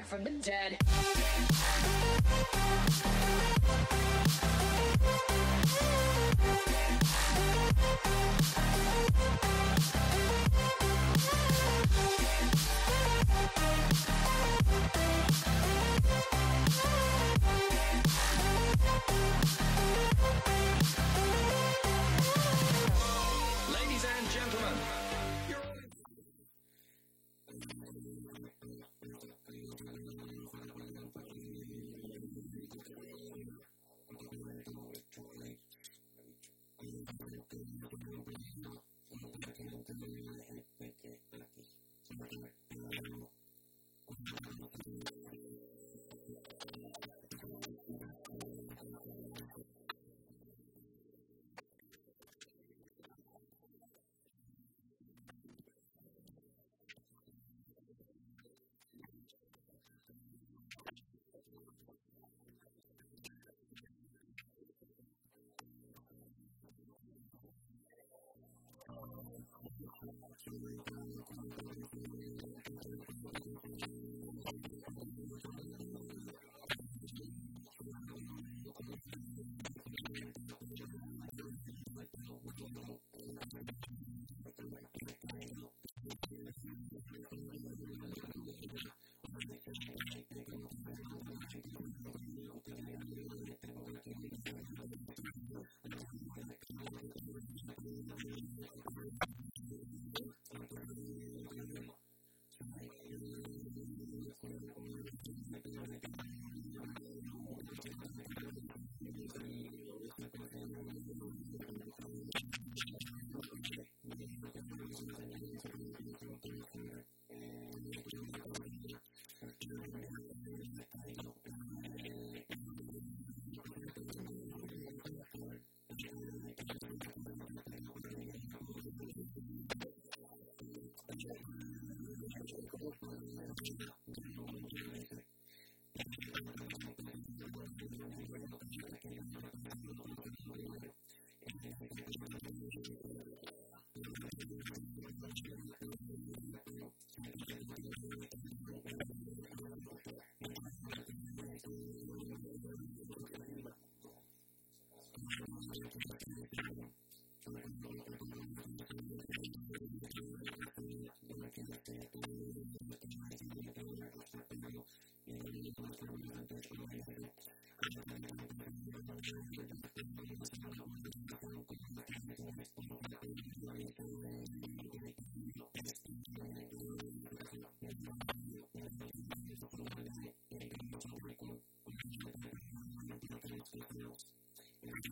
back from the dead.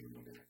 Amen.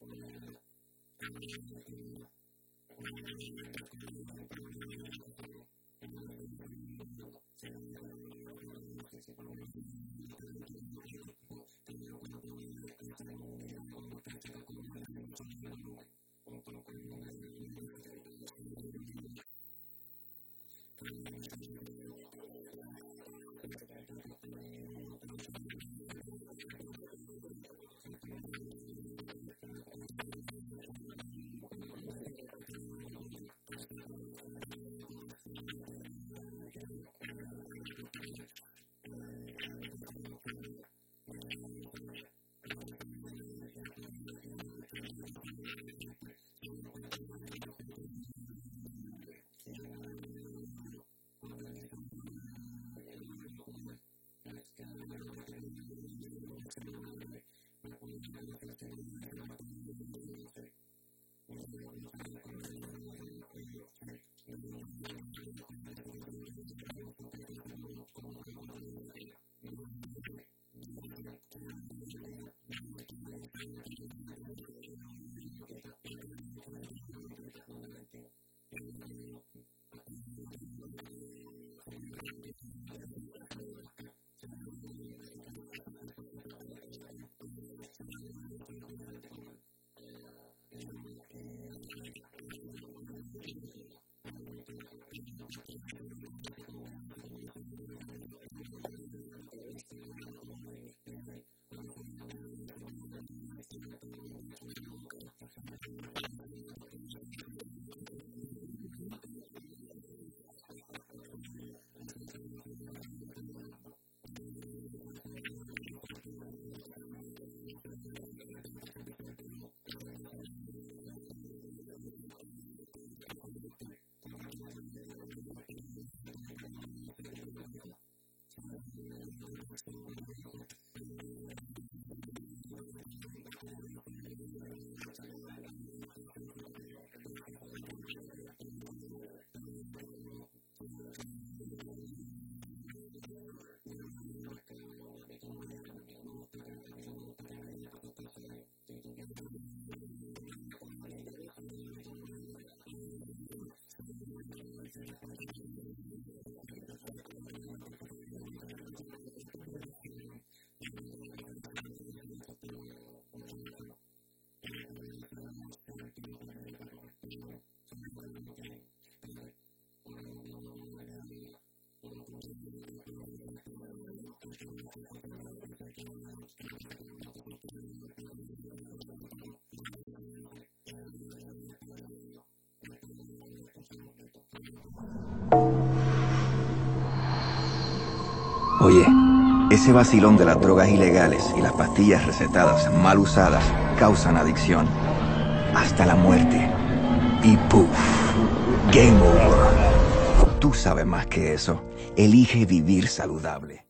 Thank you. Oye, ese vacilón de las drogas ilegales y las pastillas recetadas mal usadas causan adicción. Hasta la muerte. Y puff, game over. Tú sabes más que eso. Elige vivir saludable.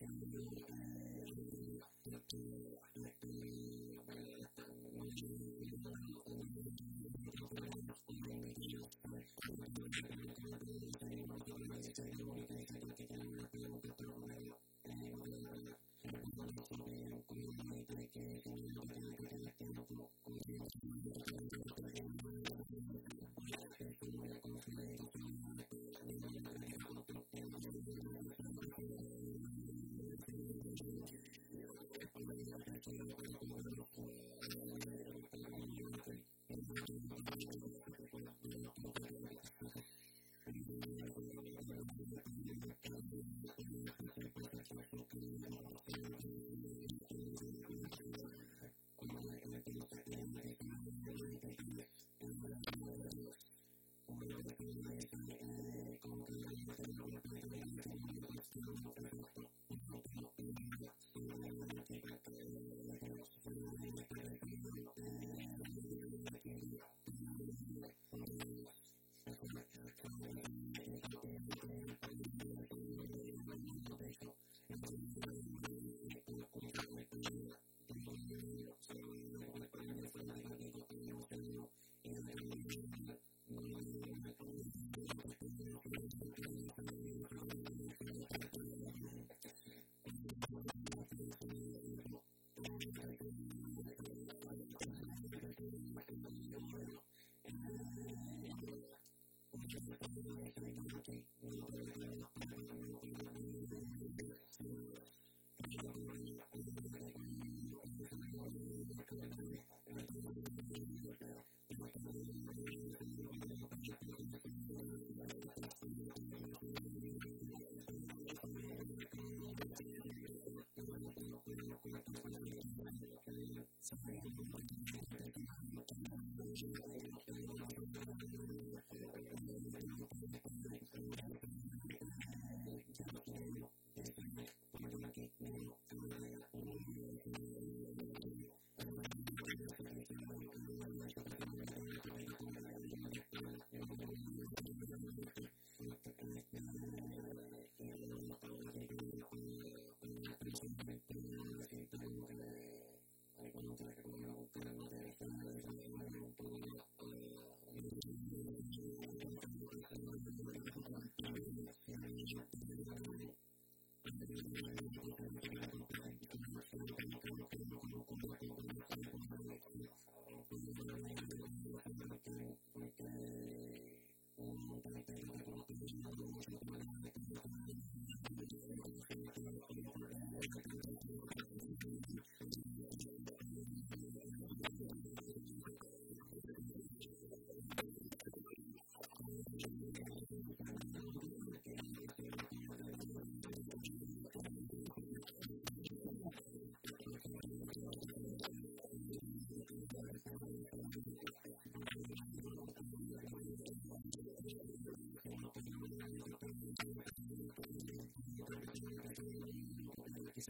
in the middle of the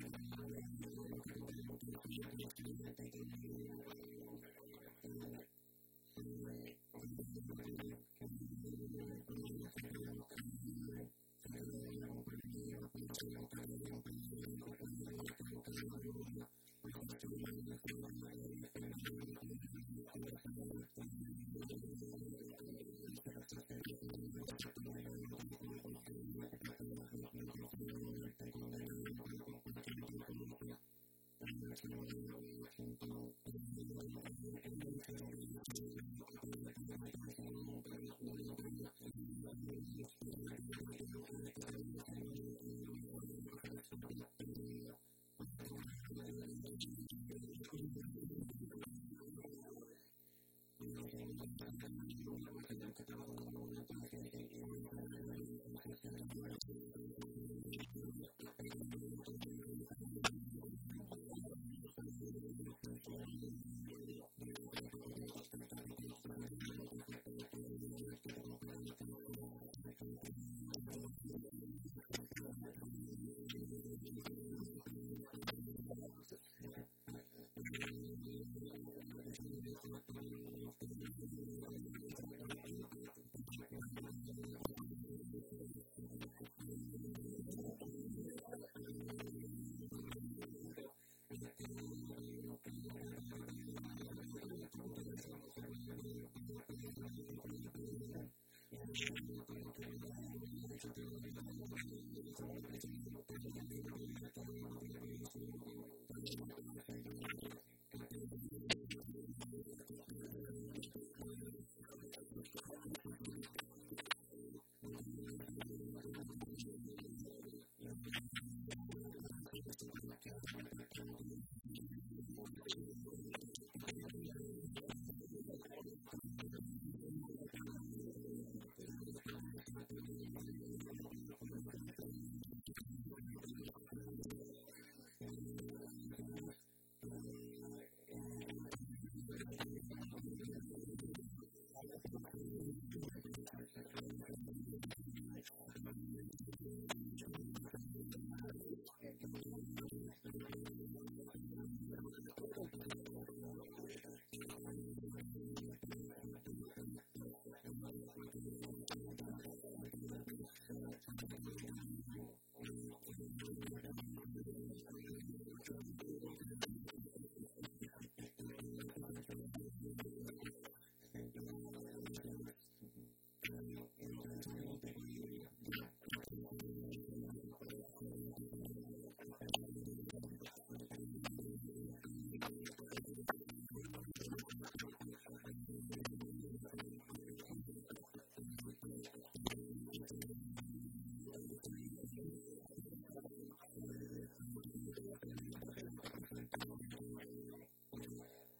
Thank Thank you.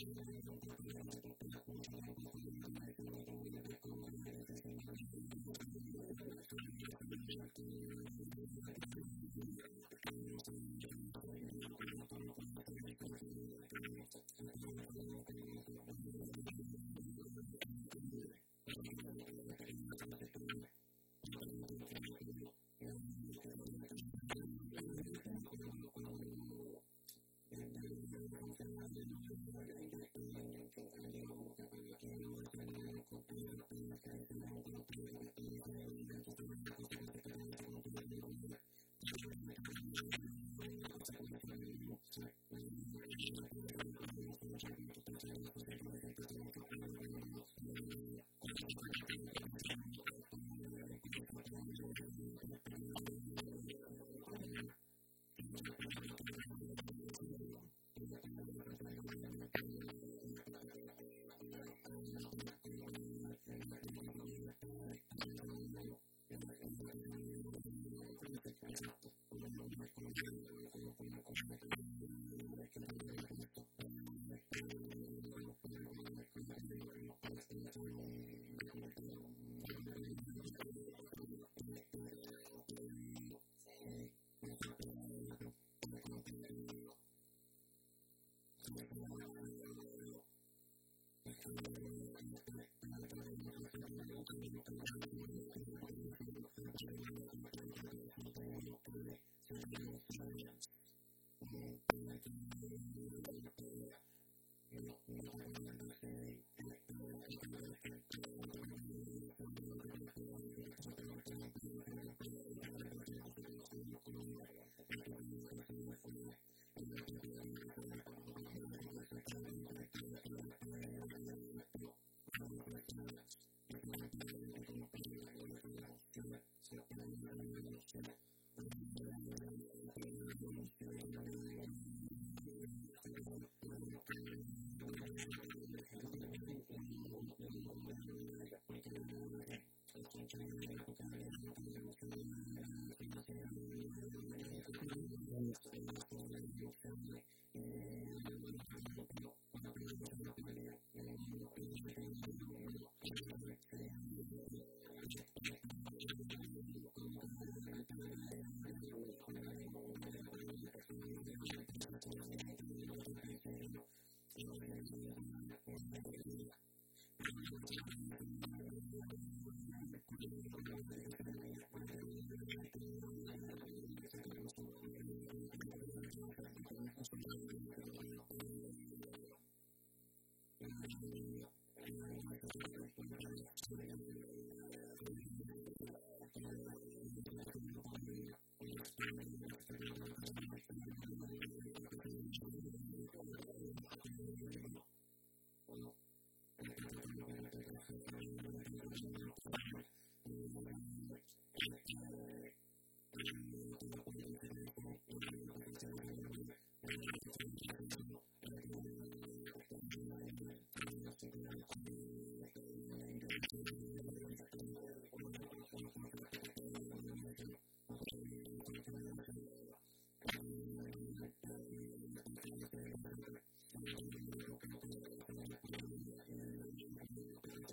Thank you.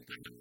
something.